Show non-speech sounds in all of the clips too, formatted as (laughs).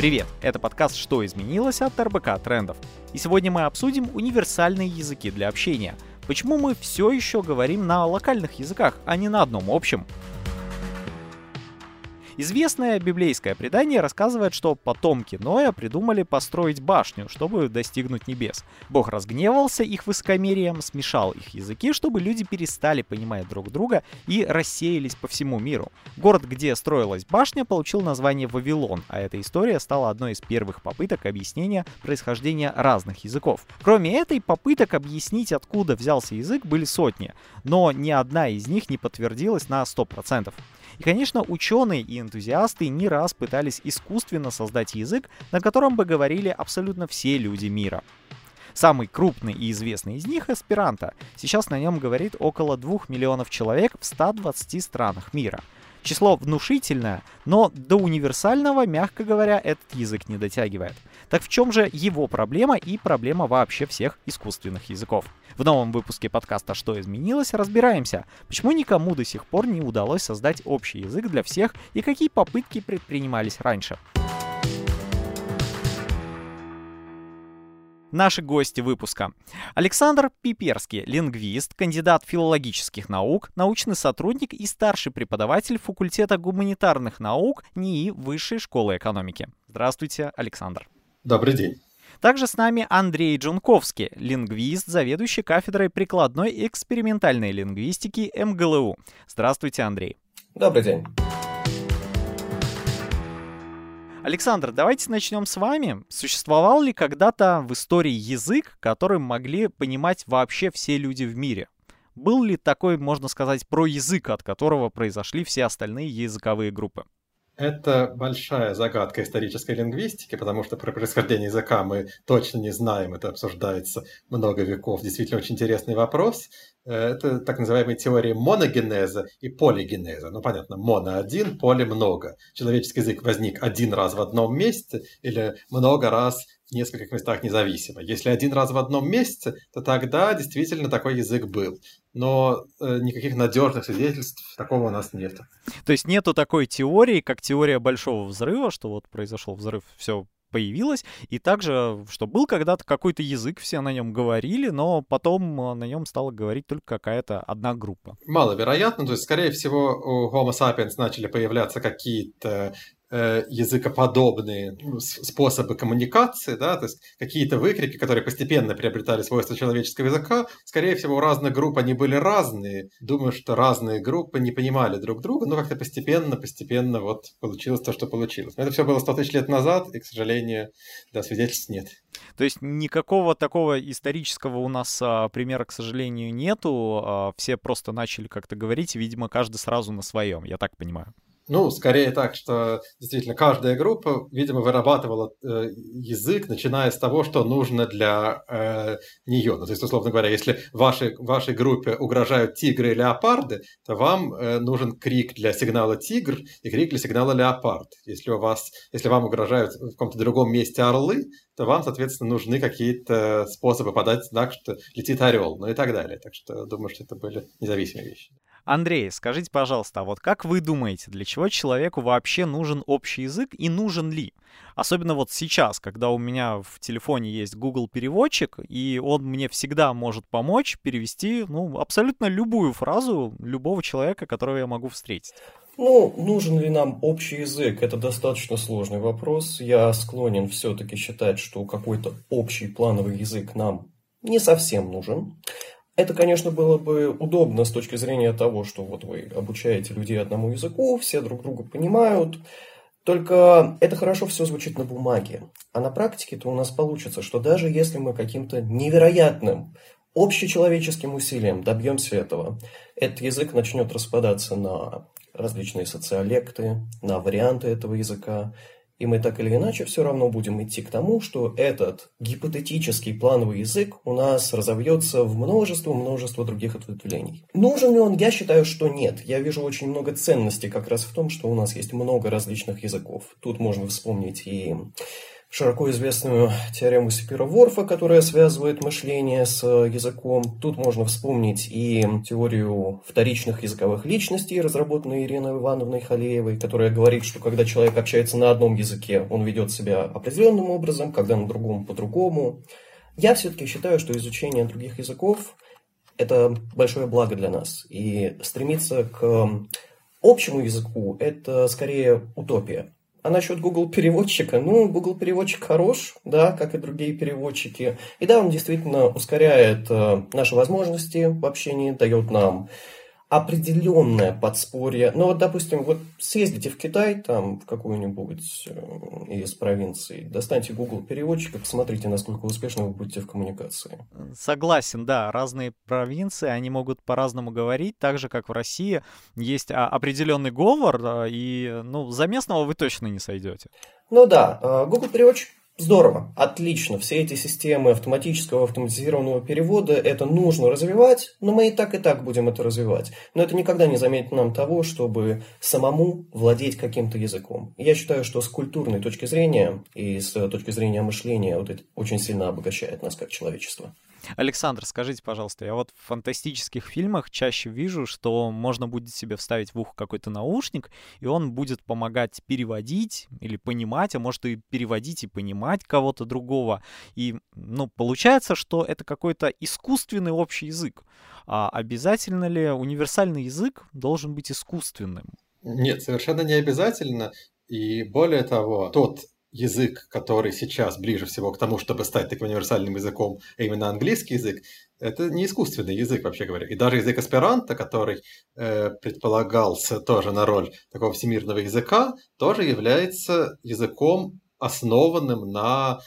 Привет! Это подкаст «Что изменилось» от РБК Трендов. И сегодня мы обсудим универсальные языки для общения. Почему мы все еще говорим на локальных языках, а не на одном общем? Известное библейское предание рассказывает, что потомки Ноя придумали построить башню, чтобы достигнуть небес. Бог разгневался их высокомерием, смешал их языки, чтобы люди перестали понимать друг друга и рассеялись по всему миру. Город, где строилась башня, получил название Вавилон, а эта история стала одной из первых попыток объяснения происхождения разных языков. Кроме этой, попыток объяснить, откуда взялся язык, были сотни, но ни одна из них не подтвердилась на 100%. И, конечно, ученые и энтузиасты не раз пытались искусственно создать язык, на котором бы говорили абсолютно все люди мира. Самый крупный и известный из них — эсперанто. Сейчас на нем говорит около 2 миллионов человек в 120 странах мира — Число внушительное, но до универсального, мягко говоря, этот язык не дотягивает. Так в чем же его проблема и проблема вообще всех искусственных языков? В новом выпуске подкаста «Что изменилось?» разбираемся, почему никому до сих пор не удалось создать общий язык для всех и какие попытки предпринимались раньше. Наши гости выпуска. Александр Пиперский, лингвист, кандидат филологических наук, научный сотрудник и старший преподаватель факультета гуманитарных наук НИИ Высшей школы экономики. Здравствуйте, Александр. Добрый день. Также с нами Андрей Джунковский, лингвист, заведующий кафедрой прикладной экспериментальной лингвистики МГЛУ. Здравствуйте, Андрей. Добрый день. Александр, давайте начнем с вами. Существовал ли когда-то в истории язык, которым могли понимать вообще все люди в мире? Был ли такой, можно сказать, про язык, от которого произошли все остальные языковые группы? Это большая загадка исторической лингвистики, потому что про происхождение языка мы точно не знаем, это обсуждается много веков. Действительно очень интересный вопрос. Э, это так называемые теории моногенеза и полигенеза. Ну, понятно, моно один, поле много. Человеческий язык возник один раз в одном месте или много раз в нескольких местах независимо. Если один раз в одном месте, то тогда действительно такой язык был. Но э, никаких надежных свидетельств такого у нас нет. То есть нету такой теории, как теория большого взрыва, что вот произошел взрыв, все появилось, и также, что был когда-то какой-то язык, все на нем говорили, но потом э, на нем стала говорить только какая-то одна группа. Маловероятно, то есть, скорее всего, у Homo sapiens начали появляться какие-то языкоподобные ну, способы коммуникации, да, то есть какие-то выкрики, которые постепенно приобретали свойства человеческого языка, скорее всего, у разных групп они были разные. Думаю, что разные группы не понимали друг друга, но как-то постепенно, постепенно вот получилось то, что получилось. Но это все было 100 тысяч лет назад, и, к сожалению, да, свидетельств нет. То есть никакого такого исторического у нас а, примера, к сожалению, нету. А, все просто начали как-то говорить, видимо, каждый сразу на своем, я так понимаю. Ну, скорее так, что действительно каждая группа, видимо, вырабатывала э, язык, начиная с того, что нужно для э, нее. Ну, то есть, условно говоря, если вашей, вашей группе угрожают тигры и леопарды, то вам э, нужен крик для сигнала тигр и крик для сигнала леопард. Если, у вас, если вам угрожают в каком-то другом месте орлы, то вам, соответственно, нужны какие-то способы подать знак, что летит орел, ну и так далее. Так что думаю, что это были независимые вещи. Андрей, скажите, пожалуйста, а вот как вы думаете, для чего человеку вообще нужен общий язык и нужен ли? Особенно вот сейчас, когда у меня в телефоне есть Google переводчик, и он мне всегда может помочь перевести, ну, абсолютно любую фразу любого человека, которого я могу встретить. Ну, нужен ли нам общий язык? Это достаточно сложный вопрос. Я склонен все-таки считать, что какой-то общий плановый язык нам не совсем нужен. Это, конечно, было бы удобно с точки зрения того, что вот вы обучаете людей одному языку, все друг друга понимают, только это хорошо все звучит на бумаге. А на практике-то у нас получится, что даже если мы каким-то невероятным общечеловеческим усилием добьемся этого, этот язык начнет распадаться на различные социолекты, на варианты этого языка, и мы так или иначе все равно будем идти к тому, что этот гипотетический плановый язык у нас разовьется в множество-множество других ответвлений. Нужен ли он? Я считаю, что нет. Я вижу очень много ценностей как раз в том, что у нас есть много различных языков. Тут можно вспомнить и широко известную теорему Сапира-Ворфа, которая связывает мышление с языком. Тут можно вспомнить и теорию вторичных языковых личностей, разработанной Ириной Ивановной Халеевой, которая говорит, что когда человек общается на одном языке, он ведет себя определенным образом, когда на другом по-другому. Я все-таки считаю, что изучение других языков – это большое благо для нас. И стремиться к общему языку – это скорее утопия. А насчет Google переводчика, ну, Google переводчик хорош, да, как и другие переводчики. И да, он действительно ускоряет э, наши возможности в общении, дает нам определенное подспорье. Ну вот, допустим, вот съездите в Китай, там, в какую-нибудь э, из провинций, достаньте Google переводчик и посмотрите, насколько успешно вы будете в коммуникации. Согласен, да, разные провинции, они могут по-разному говорить, так же, как в России есть а, определенный говор, и, ну, за местного вы точно не сойдете. Ну да, э, Google переводчик Здорово, отлично. Все эти системы автоматического, автоматизированного перевода, это нужно развивать, но мы и так, и так будем это развивать. Но это никогда не заметит нам того, чтобы самому владеть каким-то языком. Я считаю, что с культурной точки зрения и с точки зрения мышления вот это очень сильно обогащает нас как человечество. Александр, скажите, пожалуйста, я вот в фантастических фильмах чаще вижу, что можно будет себе вставить в ухо какой-то наушник, и он будет помогать переводить или понимать, а может и переводить и понимать кого-то другого. И, ну, получается, что это какой-то искусственный общий язык. А обязательно ли универсальный язык должен быть искусственным? Нет, совершенно не обязательно. И более того, тот язык, который сейчас ближе всего к тому, чтобы стать таким универсальным языком, а именно английский язык, это не искусственный язык, вообще говоря. И даже язык аспиранта, который э, предполагался тоже на роль такого всемирного языка, тоже является языком, основанным на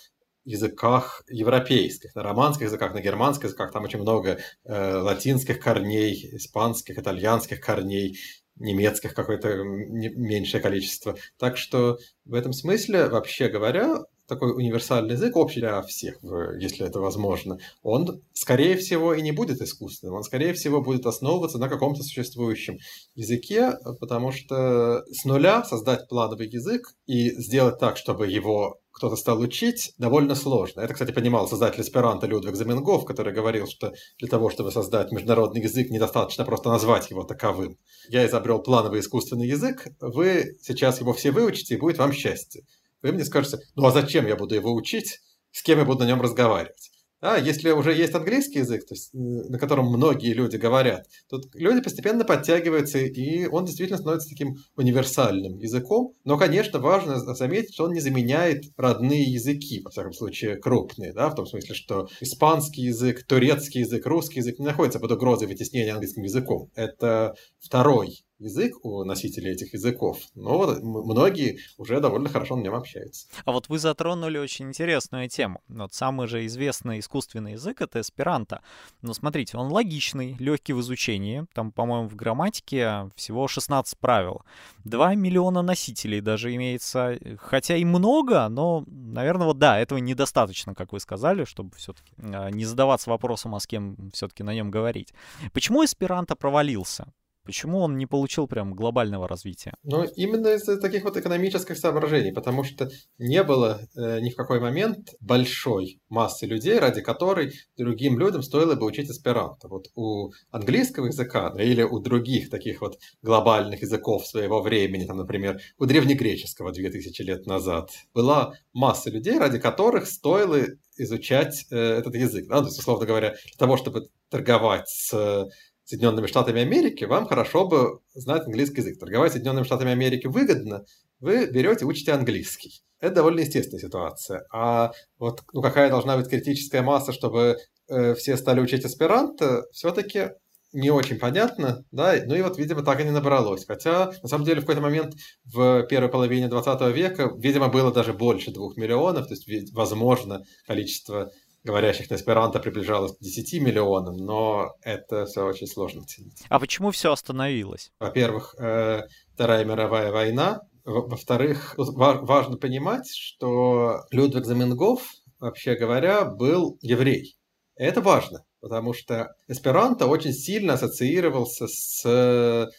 языках европейских, на романских языках, на германских языках, там очень много э, латинских корней, испанских, итальянских корней, немецких какое-то меньшее количество. Так что в этом смысле, вообще говоря, такой универсальный язык, общий для всех, если это возможно, он, скорее всего, и не будет искусственным. Он, скорее всего, будет основываться на каком-то существующем языке, потому что с нуля создать плановый язык и сделать так, чтобы его кто-то стал учить, довольно сложно. Это, кстати, понимал создатель эсперанто Людвиг Заменгов, который говорил, что для того, чтобы создать международный язык, недостаточно просто назвать его таковым. Я изобрел плановый искусственный язык, вы сейчас его все выучите, и будет вам счастье. Вы мне скажете, ну а зачем я буду его учить, с кем я буду на нем разговаривать? А если уже есть английский язык, то есть, на котором многие люди говорят, то люди постепенно подтягиваются, и он действительно становится таким универсальным языком. Но, конечно, важно заметить, что он не заменяет родные языки, во всяком случае, крупные, да, в том смысле, что испанский язык, турецкий язык, русский язык не находятся под угрозой вытеснения английским языком. Это второй язык у носителей этих языков, но многие уже довольно хорошо на нем общаются. А вот вы затронули очень интересную тему. Вот самый же известный искусственный язык — это эсперанто. Но смотрите, он логичный, легкий в изучении. Там, по-моему, в грамматике всего 16 правил. 2 миллиона носителей даже имеется. Хотя и много, но, наверное, вот да, этого недостаточно, как вы сказали, чтобы все-таки а, не задаваться вопросом, а с кем все-таки на нем говорить. Почему эсперанто провалился? Почему он не получил прям глобального развития? Ну, именно из-за таких вот экономических соображений, потому что не было э, ни в какой момент большой массы людей, ради которой другим людям стоило бы учить эсперанто. Вот у английского языка или у других таких вот глобальных языков своего времени, там, например, у древнегреческого 2000 лет назад, была масса людей, ради которых стоило изучать э, этот язык. Да? То есть, условно говоря, для того, чтобы торговать с Соединенными Штатами Америки, вам хорошо бы знать английский язык. Торговать Соединенными Штатами Америки выгодно, вы берете, учите английский. Это довольно естественная ситуация. А вот ну, какая должна быть критическая масса, чтобы э, все стали учить аспиранта, все-таки не очень понятно, да, ну и вот, видимо, так и не набралось. Хотя, на самом деле, в какой-то момент в первой половине 20 века, видимо, было даже больше двух миллионов, то есть, возможно, количество говорящих на эсперанто приближалось к 10 миллионам, но это все очень сложно оценить. А почему все остановилось? Во-первых, э, Вторая мировая война. Во-вторых, важно понимать, что Людвиг Заменгов, вообще говоря, был еврей. Это важно, потому что эсперанто очень сильно ассоциировался с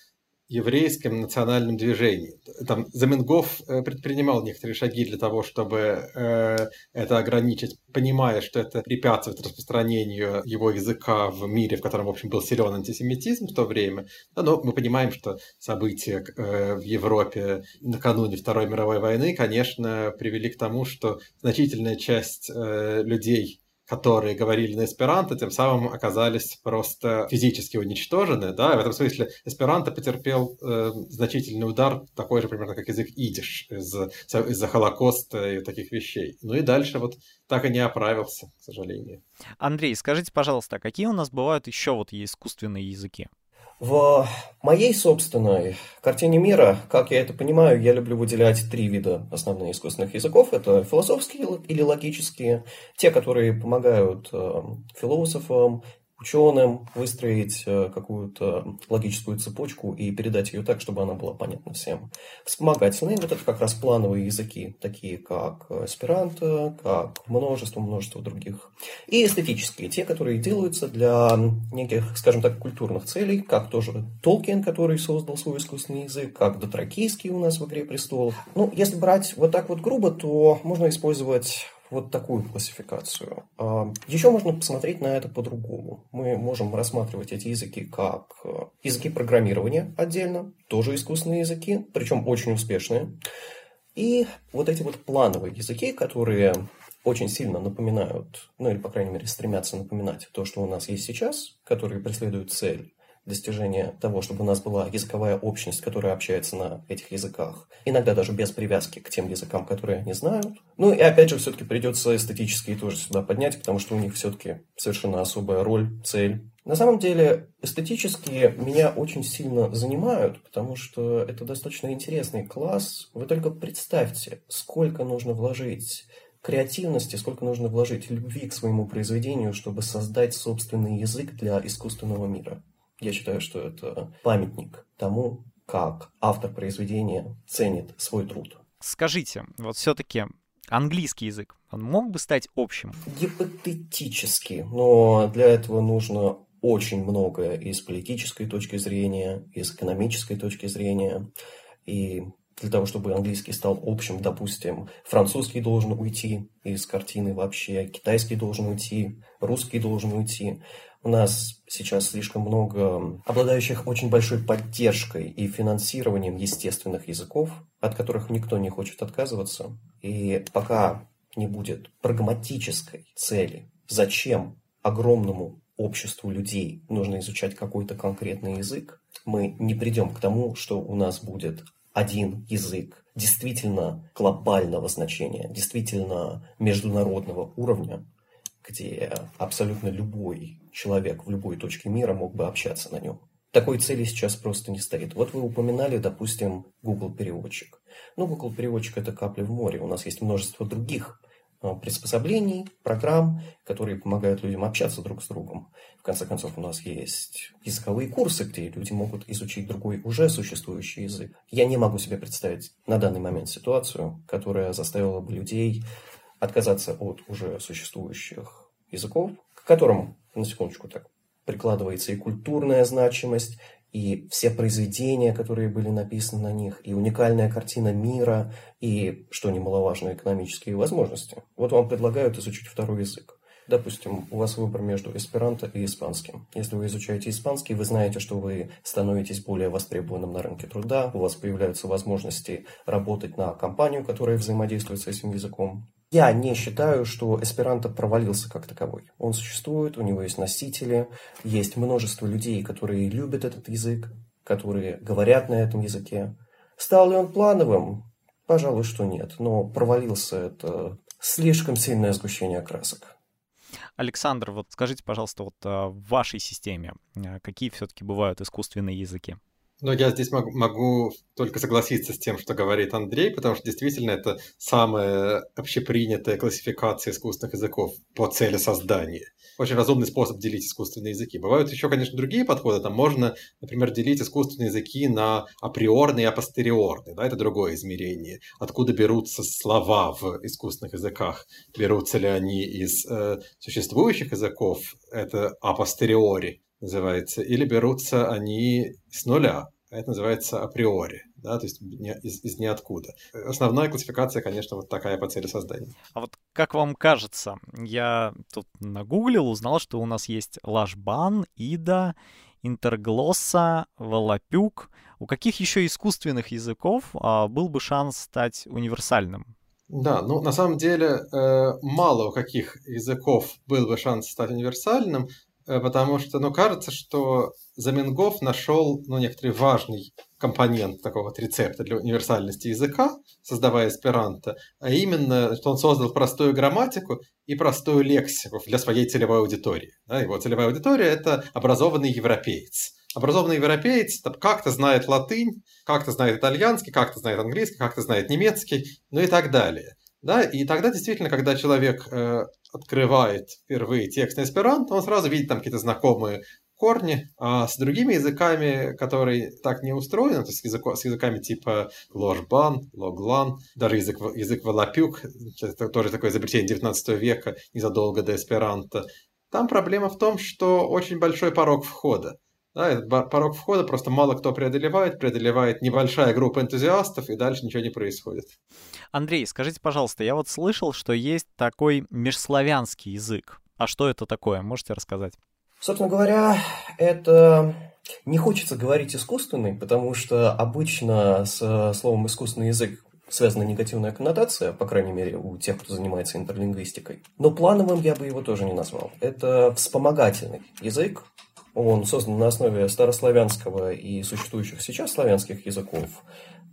еврейском национальном движении. Там Заменгоф э, предпринимал некоторые шаги для того, чтобы э, это ограничить, понимая, что это препятствует распространению его языка в мире, в котором, в общем, был силен антисемитизм в то время. Но мы понимаем, что события э, в Европе накануне Второй мировой войны, конечно, привели к тому, что значительная часть э, людей которые говорили на эсперанто, тем самым оказались просто физически уничтожены. Да? в этом смысле эсперанто потерпел э, значительный удар, такой же примерно, как язык идиш из-за, из-за Холокоста и таких вещей. Ну и дальше вот так и не оправился, к сожалению. Андрей, скажите, пожалуйста, а какие у нас бывают еще вот искусственные языки? В моей собственной картине мира, как я это понимаю, я люблю выделять три вида основных искусственных языков. Это философские или логические, те, которые помогают э, философам ученым выстроить э, какую-то логическую цепочку и передать ее так, чтобы она была понятна всем. Вспомогательные, вот это как раз плановые языки, такие как эсперанто, как множество-множество других. И эстетические, те, которые делаются для неких, скажем так, культурных целей, как тоже Толкин, который создал свой искусственный язык, как Дотракийский у нас в «Игре престолов». Ну, если брать вот так вот грубо, то можно использовать вот такую классификацию. А, Еще можно посмотреть на это по-другому. Мы можем рассматривать эти языки как э, языки программирования отдельно, тоже искусственные языки, причем очень успешные. И вот эти вот плановые языки, которые очень сильно напоминают, ну или, по крайней мере, стремятся напоминать то, что у нас есть сейчас, которые преследуют цель достижения того, чтобы у нас была языковая общность, которая общается на этих языках. Иногда даже без привязки к тем языкам, которые они знают. Ну и опять же, все-таки придется эстетические тоже сюда поднять, потому что у них все-таки совершенно особая роль, цель. На самом деле, эстетические меня очень сильно занимают, потому что это достаточно интересный класс. Вы только представьте, сколько нужно вложить креативности, сколько нужно вложить любви к своему произведению, чтобы создать собственный язык для искусственного мира. Я считаю, что это памятник тому, как автор произведения ценит свой труд. Скажите, вот все-таки английский язык, он мог бы стать общим? Гипотетически, но для этого нужно очень многое и с политической точки зрения, и с экономической точки зрения. И для того, чтобы английский стал общим, допустим, французский должен уйти из картины вообще, китайский должен уйти, русский должен уйти. У нас сейчас слишком много обладающих очень большой поддержкой и финансированием естественных языков, от которых никто не хочет отказываться. И пока не будет прагматической цели, зачем огромному обществу людей нужно изучать какой-то конкретный язык, мы не придем к тому, что у нас будет один язык действительно глобального значения, действительно международного уровня, где абсолютно любой человек в любой точке мира мог бы общаться на нем. Такой цели сейчас просто не стоит. Вот вы упоминали, допустим, Google переводчик. Ну, Google переводчик это капля в море. У нас есть множество других а, приспособлений, программ, которые помогают людям общаться друг с другом. В конце концов, у нас есть языковые курсы, где люди могут изучить другой уже существующий язык. Я не могу себе представить на данный момент ситуацию, которая заставила бы людей отказаться от уже существующих языков, к которым, на секундочку так, прикладывается и культурная значимость, и все произведения, которые были написаны на них, и уникальная картина мира, и, что немаловажно, экономические возможности. Вот вам предлагают изучить второй язык. Допустим, у вас выбор между эсперанто и испанским. Если вы изучаете испанский, вы знаете, что вы становитесь более востребованным на рынке труда, у вас появляются возможности работать на компанию, которая взаимодействует с этим языком. Я не считаю, что эсперанто провалился как таковой. Он существует, у него есть носители, есть множество людей, которые любят этот язык, которые говорят на этом языке. Стал ли он плановым? Пожалуй, что нет. Но провалился это слишком сильное сгущение красок. Александр, вот скажите, пожалуйста, вот а, в вашей системе а, какие все-таки бывают искусственные языки? Но я здесь могу, могу только согласиться с тем, что говорит Андрей, потому что действительно это самая общепринятая классификация искусственных языков по цели создания. Очень разумный способ делить искусственные языки. Бывают еще, конечно, другие подходы. Там можно, например, делить искусственные языки на априорные и апостериорные. Да, это другое измерение. Откуда берутся слова в искусственных языках? Берутся ли они из э, существующих языков? Это апостериори называется, или берутся они с нуля. а это называется априори, да, то есть из, из ниоткуда. Основная классификация, конечно, вот такая по цели создания. А вот как вам кажется, я тут нагуглил, узнал, что у нас есть Лашбан, Ида, Интерглосса, Волопюк. У каких еще искусственных языков а, был бы шанс стать универсальным? Да, ну на самом деле э, мало у каких языков был бы шанс стать универсальным, потому что, ну, кажется, что Заменгов нашел, ну, некоторый важный компонент такого вот рецепта для универсальности языка, создавая эсперанто, а именно, что он создал простую грамматику и простую лексику для своей целевой аудитории. Да, его целевая аудитория – это образованный европеец образованный европеец как-то знает латынь, как-то знает итальянский, как-то знает английский, как-то знает немецкий, ну и так далее. Да? И тогда действительно, когда человек э, открывает впервые текст на эсперанто, он сразу видит там какие-то знакомые корни, а с другими языками, которые так не устроены, то есть с, языко, с языками типа ложбан, логлан, даже язык, язык валапюк, это тоже такое изобретение 19 века, незадолго до эсперанто, там проблема в том, что очень большой порог входа. Да, этот порог входа просто мало кто преодолевает, преодолевает небольшая группа энтузиастов, и дальше ничего не происходит. Андрей, скажите, пожалуйста, я вот слышал, что есть такой межславянский язык. А что это такое? Можете рассказать? Собственно говоря, это не хочется говорить искусственный, потому что обычно с словом искусственный язык связана негативная коннотация, по крайней мере, у тех, кто занимается интерлингвистикой. Но плановым я бы его тоже не назвал. Это вспомогательный язык, он создан на основе старославянского и существующих сейчас славянских языков.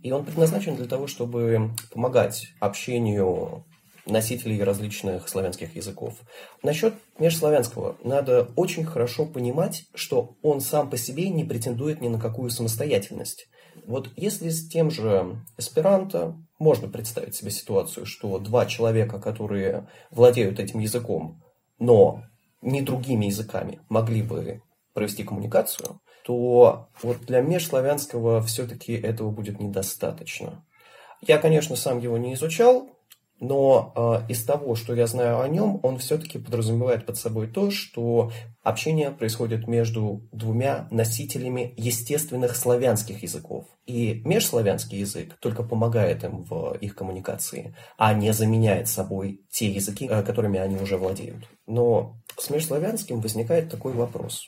И он предназначен для того, чтобы помогать общению носителей различных славянских языков. Насчет межславянского надо очень хорошо понимать, что он сам по себе не претендует ни на какую самостоятельность. Вот если с тем же эсперанто можно представить себе ситуацию, что два человека, которые владеют этим языком, но не другими языками, могли бы провести коммуникацию, то вот для межславянского все-таки этого будет недостаточно. Я, конечно, сам его не изучал, но э, из того, что я знаю о нем, он все-таки подразумевает под собой то, что общение происходит между двумя носителями естественных славянских языков. И межславянский язык только помогает им в их коммуникации, а не заменяет собой те языки, э, которыми они уже владеют. Но с межславянским возникает такой вопрос.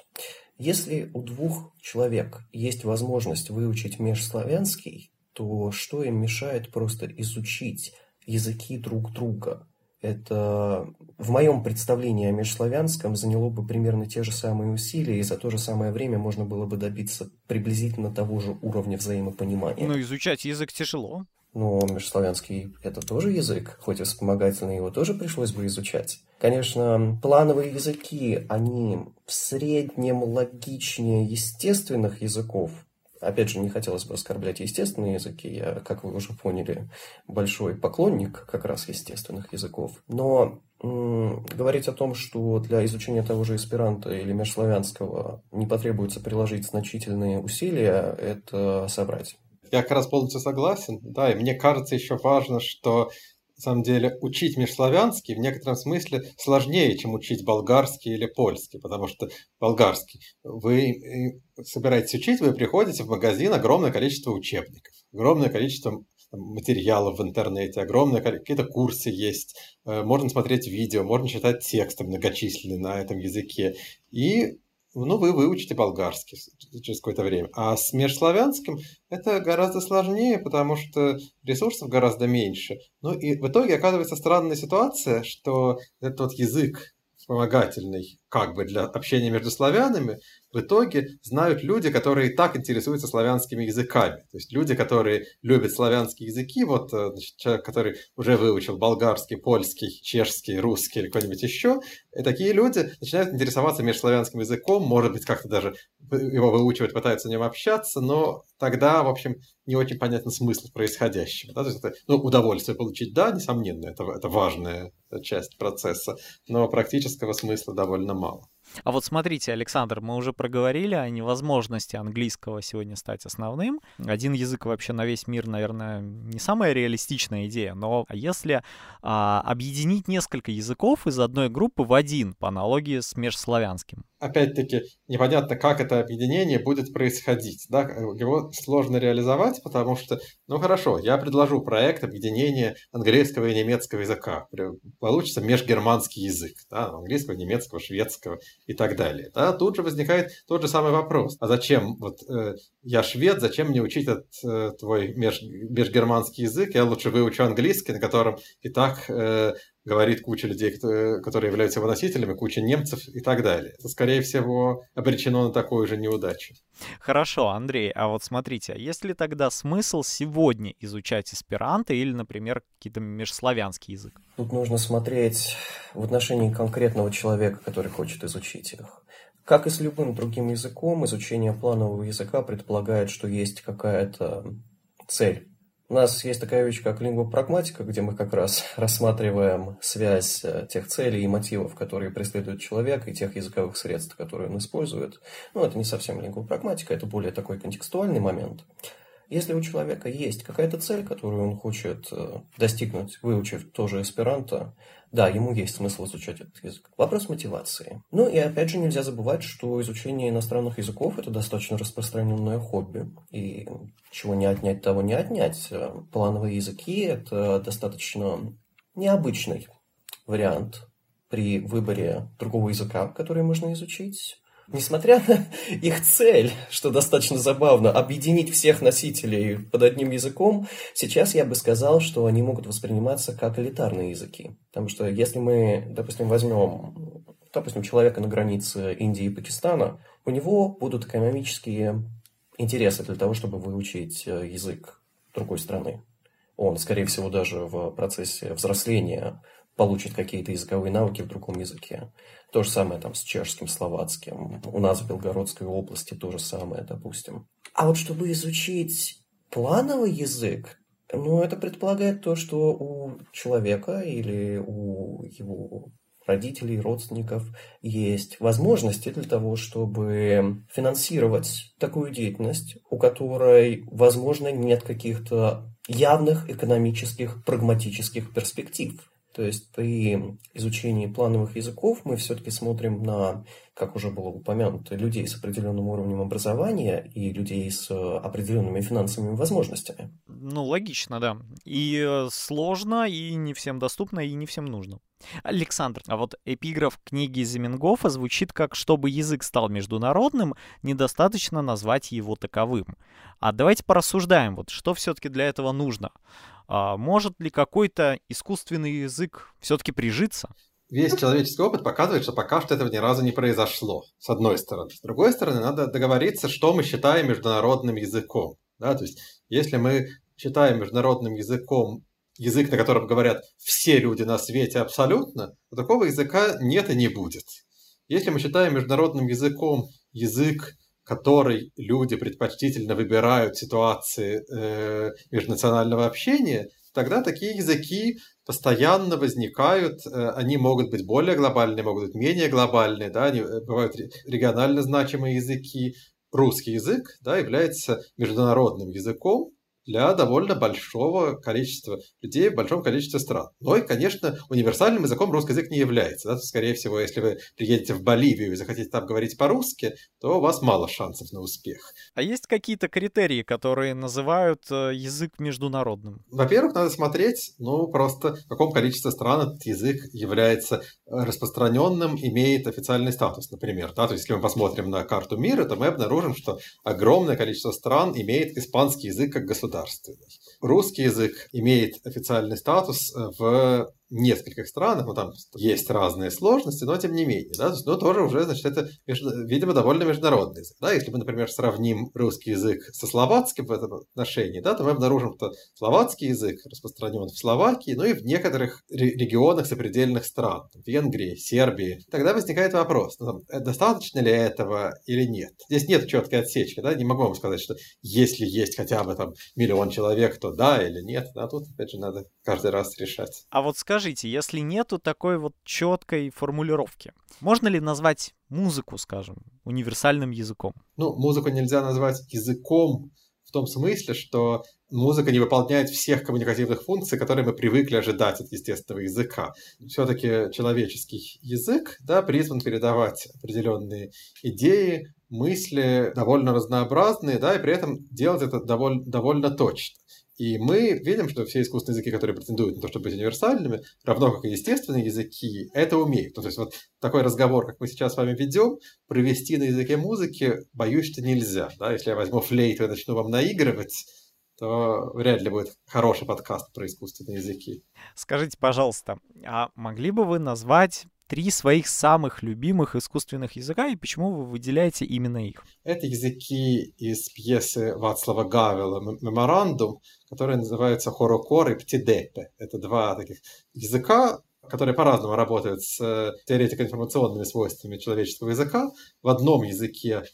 Если у двух человек есть возможность выучить межславянский, то что им мешает просто изучить языки друг друга? Это в моем представлении о межславянском заняло бы примерно те же самые усилия, и за то же самое время можно было бы добиться приблизительно того же уровня взаимопонимания. Но изучать язык тяжело. Но межславянский – это тоже язык, хоть и вспомогательный, его тоже пришлось бы изучать. Конечно, плановые языки, они в среднем логичнее естественных языков. Опять же, не хотелось бы оскорблять естественные языки. Я, как вы уже поняли, большой поклонник как раз естественных языков. Но говорить о том, что для изучения того же эсперанто или межславянского не потребуется приложить значительные усилия, это собрать. Я как раз полностью согласен. Да, и мне кажется еще важно, что на самом деле учить межславянский в некотором смысле сложнее, чем учить болгарский или польский, потому что болгарский вы э, собираетесь учить, вы приходите в магазин, огромное количество учебников, огромное количество материалов в интернете, огромное какие-то курсы есть, э, можно смотреть видео, можно читать тексты многочисленные на этом языке. И ну, вы выучите болгарский через какое-то время. А с межславянским это гораздо сложнее, потому что ресурсов гораздо меньше. Ну и в итоге оказывается странная ситуация, что этот язык вспомогательный как бы для общения между славянами, в итоге знают люди, которые и так интересуются славянскими языками. То есть люди, которые любят славянские языки, вот э, значит, человек, который уже выучил болгарский, польский, чешский, русский или какой-нибудь еще, и такие люди начинают интересоваться межславянским языком, может быть, как-то даже его выучивать, пытаются с ним общаться, но тогда, в общем, не очень понятен смысл происходящего. Да? То есть это, ну, удовольствие получить, да, несомненно, это, это важная часть процесса, но практического смысла довольно мало. А вот смотрите, Александр, мы уже проговорили о невозможности английского сегодня стать основным. Один язык вообще на весь мир, наверное, не самая реалистичная идея, но если а, объединить несколько языков из одной группы в один, по аналогии с межславянским. Опять-таки, непонятно, как это объединение будет происходить. Да? Его сложно реализовать, потому что, ну хорошо, я предложу проект объединения английского и немецкого языка. Получится межгерманский язык. Да? Английского, немецкого, шведского и так далее. Да? Тут же возникает тот же самый вопрос. А зачем? Вот э, я швед, зачем мне учить этот э, твой меж, межгерманский язык? Я лучше выучу английский, на котором и так э, говорит куча людей, которые являются его носителями, куча немцев и так далее. Это, скорее всего, обречено на такую же неудачу. Хорошо, Андрей, а вот смотрите, а есть ли тогда смысл сегодня изучать эсперанто или, например, какие-то межславянский язык? Тут нужно смотреть в отношении конкретного человека, который хочет изучить их. Как и с любым другим языком, изучение планового языка предполагает, что есть какая-то цель у нас есть такая вещь, как лингвопрагматика, где мы как раз (laughs) рассматриваем связь э, тех целей и мотивов, которые преследует человек, и тех языковых средств, которые он использует. Ну, это не совсем лингвопрагматика, это более такой контекстуальный момент. Если у человека есть какая-то цель, которую он хочет э, достигнуть, выучив тоже эсперанто, да, ему есть смысл изучать этот язык. Вопрос мотивации. Ну и опять же нельзя забывать, что изучение иностранных языков – это достаточно распространенное хобби. И чего не отнять, того не отнять. Плановые языки – это достаточно необычный вариант при выборе другого языка, который можно изучить. Несмотря на их цель, что достаточно забавно, объединить всех носителей под одним языком, сейчас я бы сказал, что они могут восприниматься как элитарные языки. Потому что если мы, допустим, возьмем, допустим, человека на границе Индии и Пакистана, у него будут экономические интересы для того, чтобы выучить э, язык другой страны. Он, скорее всего, даже в процессе взросления получит какие-то языковые навыки в другом языке. То же самое там с чешским, словацким. У нас в Белгородской области то же самое, допустим. А вот чтобы изучить плановый язык, ну, это предполагает то, что у человека или у его родителей, родственников есть возможности для того, чтобы финансировать такую деятельность, у которой, возможно, нет каких-то явных экономических, прагматических перспектив. То есть при изучении плановых языков мы все-таки смотрим на, как уже было упомянуто, людей с определенным уровнем образования и людей с определенными финансовыми возможностями. Ну, логично, да. И э, сложно, и не всем доступно, и не всем нужно. Александр, а вот эпиграф книги Зименгофа звучит как «чтобы язык стал международным, недостаточно назвать его таковым». А давайте порассуждаем, вот что все-таки для этого нужно. А может ли какой-то искусственный язык все-таки прижиться? Весь человеческий опыт показывает, что пока что этого ни разу не произошло, с одной стороны. С другой стороны, надо договориться, что мы считаем международным языком. Да? То есть, если мы считаем международным языком язык, на котором говорят все люди на свете абсолютно, то такого языка нет и не будет. Если мы считаем международным языком язык, который люди предпочтительно выбирают ситуации э, межнационального общения, тогда такие языки постоянно возникают, э, они могут быть более глобальные, могут быть менее глобальные, да, они, э, бывают регионально значимые языки. Русский язык да, является международным языком, для довольно большого количества людей в большом количестве стран. Но и, конечно, универсальным языком русский язык не является. Да? Скорее всего, если вы приедете в Боливию и захотите там говорить по-русски, то у вас мало шансов на успех. А есть какие-то критерии, которые называют э, язык международным? Во-первых, надо смотреть, ну, просто в каком количестве стран этот язык является распространенным, имеет официальный статус, например. Да? То есть, если мы посмотрим на карту мира, то мы обнаружим, что огромное количество стран имеет испанский язык как государственный государственный. Русский язык имеет официальный статус в нескольких странах, ну там есть разные сложности, но тем не менее, да, то есть, ну тоже уже, значит, это, видимо, довольно международный язык, да, если мы, например, сравним русский язык со словацким в этом отношении, да, то мы обнаружим, что словацкий язык распространен в Словакии, ну и в некоторых регионах сопредельных стран, в Венгрии, Сербии. Тогда возникает вопрос, ну, там, э, достаточно ли этого или нет? Здесь нет четкой отсечки, да, не могу вам сказать, что если есть хотя бы там миллион человек, то да или нет, да, тут, опять же, надо каждый раз решать. А вот скажи, скажите, если нету такой вот четкой формулировки, можно ли назвать музыку, скажем, универсальным языком? Ну, музыку нельзя назвать языком в том смысле, что музыка не выполняет всех коммуникативных функций, которые мы привыкли ожидать от естественного языка. Все-таки человеческий язык да, призван передавать определенные идеи, мысли довольно разнообразные, да, и при этом делать это довольно, довольно точно. И мы видим, что все искусственные языки, которые претендуют на то, чтобы быть универсальными, равно как и естественные языки, это умеют. Ну, то есть вот такой разговор, как мы сейчас с вами ведем, провести на языке музыки, боюсь, что нельзя. Да? Если я возьму флейту и начну вам наигрывать, то вряд ли будет хороший подкаст про искусственные языки. Скажите, пожалуйста, а могли бы вы назвать три своих самых любимых искусственных языка и почему вы выделяете именно их? Это языки из пьесы Вацлава Гавела «Меморандум», которые называются хорокор и птидепе. Это два таких языка, которые по-разному работают с э, теоретико-информационными свойствами человеческого языка. В одном языке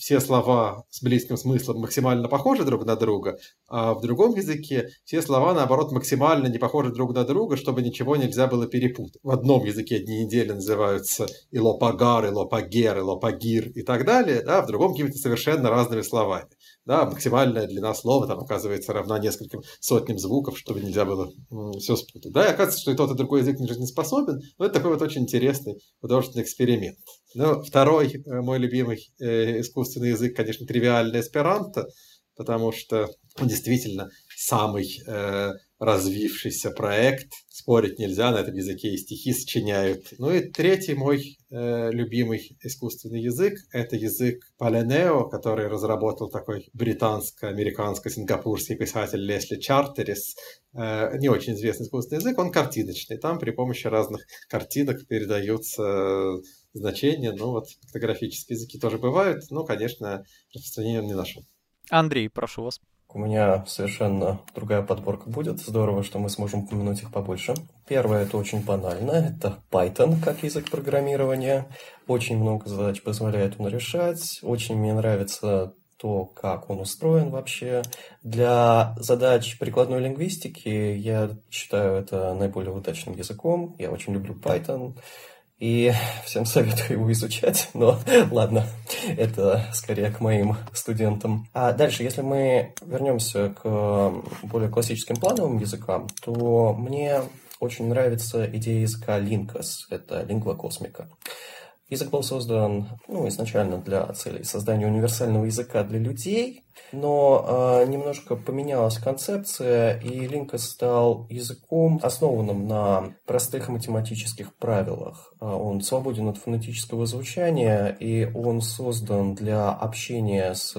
все слова с близким смыслом максимально похожи друг на друга, а в другом языке все слова, наоборот, максимально не похожи друг на друга, чтобы ничего нельзя было перепутать. В одном языке дни недели называются илопагар, илопагер, илопагир и так далее, да, в другом какими-то совершенно разными словами. Да, максимальная длина слова там оказывается равна нескольким сотням звуков, чтобы нельзя было все спутать. Да, и оказывается, что и тот, и другой язык не жизнеспособен, но это такой вот очень интересный художественный эксперимент. Ну, второй э, мой любимый э, искусственный язык, конечно, тривиальный эсперанто, потому что он действительно самый э, развившийся проект. Спорить нельзя, на этом языке и стихи сочиняют. Ну и третий мой э, любимый искусственный язык – это язык Паленео, который разработал такой британско-американско-сингапурский писатель Лесли Чартерис. Э, не очень известный искусственный язык, он картиночный. Там при помощи разных картинок передаются значения. Ну вот фотографические языки тоже бывают, но, конечно, распространения он не нашел. Андрей, прошу вас. У меня совершенно другая подборка будет. Здорово, что мы сможем упомянуть их побольше. Первое, это очень банально. Это Python как язык программирования. Очень много задач позволяет он решать. Очень мне нравится то, как он устроен вообще. Для задач прикладной лингвистики я считаю это наиболее удачным языком. Я очень люблю Python. И (laughs) всем советую его изучать, но (laughs) ладно, это скорее к моим студентам. А дальше, если мы вернемся к более классическим плановым языкам, то мне очень нравится идея языка Linkus, это лингва космика. Язык был создан ну, изначально для целей создания универсального языка для людей, но э, немножко поменялась концепция, и Линка стал языком, основанным на простых математических правилах. А, он свободен от фонетического звучания, и он создан для общения с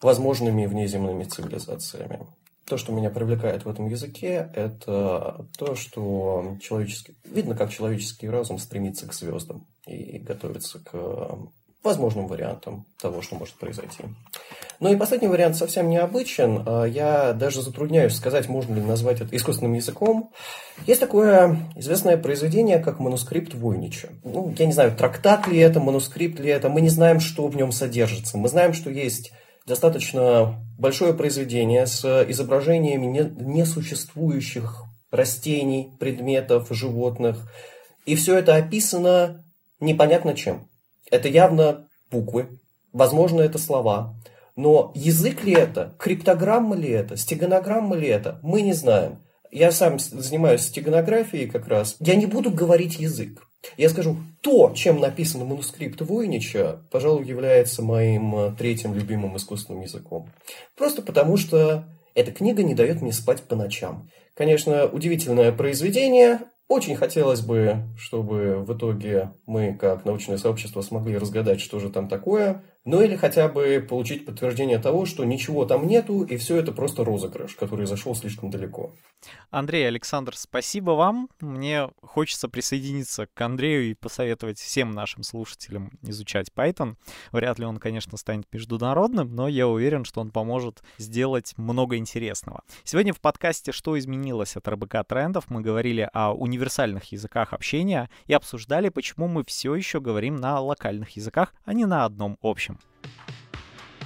возможными внеземными цивилизациями. То, что меня привлекает в этом языке, это то, что человеческий... видно, как человеческий разум стремится к звездам и готовится к возможным вариантам того, что может произойти. Ну и последний вариант совсем необычен. А, я даже затрудняюсь сказать, можно ли назвать это искусственным языком. Есть такое известное произведение, как манускрипт Войнича. Ну, я не знаю, трактат ли это, манускрипт ли это. Мы не знаем, что в нем содержится. Мы знаем, что есть достаточно большое произведение с изображениями несуществующих растений, предметов, животных. И все это описано непонятно чем. Это явно буквы, возможно, это слова. Но язык ли это, криптограмма ли это, стеганограмма ли это, мы не знаем. Я сам занимаюсь стеганографией как раз. Я не буду говорить язык. Я скажу, то, чем написан манускрипт Войнича, пожалуй, является моим э, третьим любимым искусственным языком. Просто потому, что эта книга не дает мне спать по ночам. Конечно, удивительное произведение, очень хотелось бы, чтобы в итоге мы, как научное сообщество, смогли разгадать, что же там такое, ну или хотя бы получить подтверждение того, что ничего там нету, и все это просто розыгрыш, который зашел слишком далеко. Андрей, Александр, спасибо вам. Мне хочется присоединиться к Андрею и посоветовать всем нашим слушателям изучать Python. Вряд ли он, конечно, станет международным, но я уверен, что он поможет сделать много интересного. Сегодня в подкасте «Что изменилось от РБК трендов» мы говорили о универсальных языках общения и обсуждали, почему мы все еще говорим на локальных языках, а не на одном общем.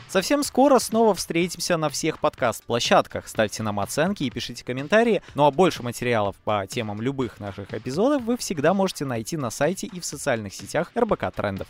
Совсем скоро снова встретимся на всех подкаст-площадках. Ставьте нам оценки и пишите комментарии. Ну а больше материалов по темам любых наших эпизодов вы всегда можете найти на сайте и в социальных сетях РБК Трендов.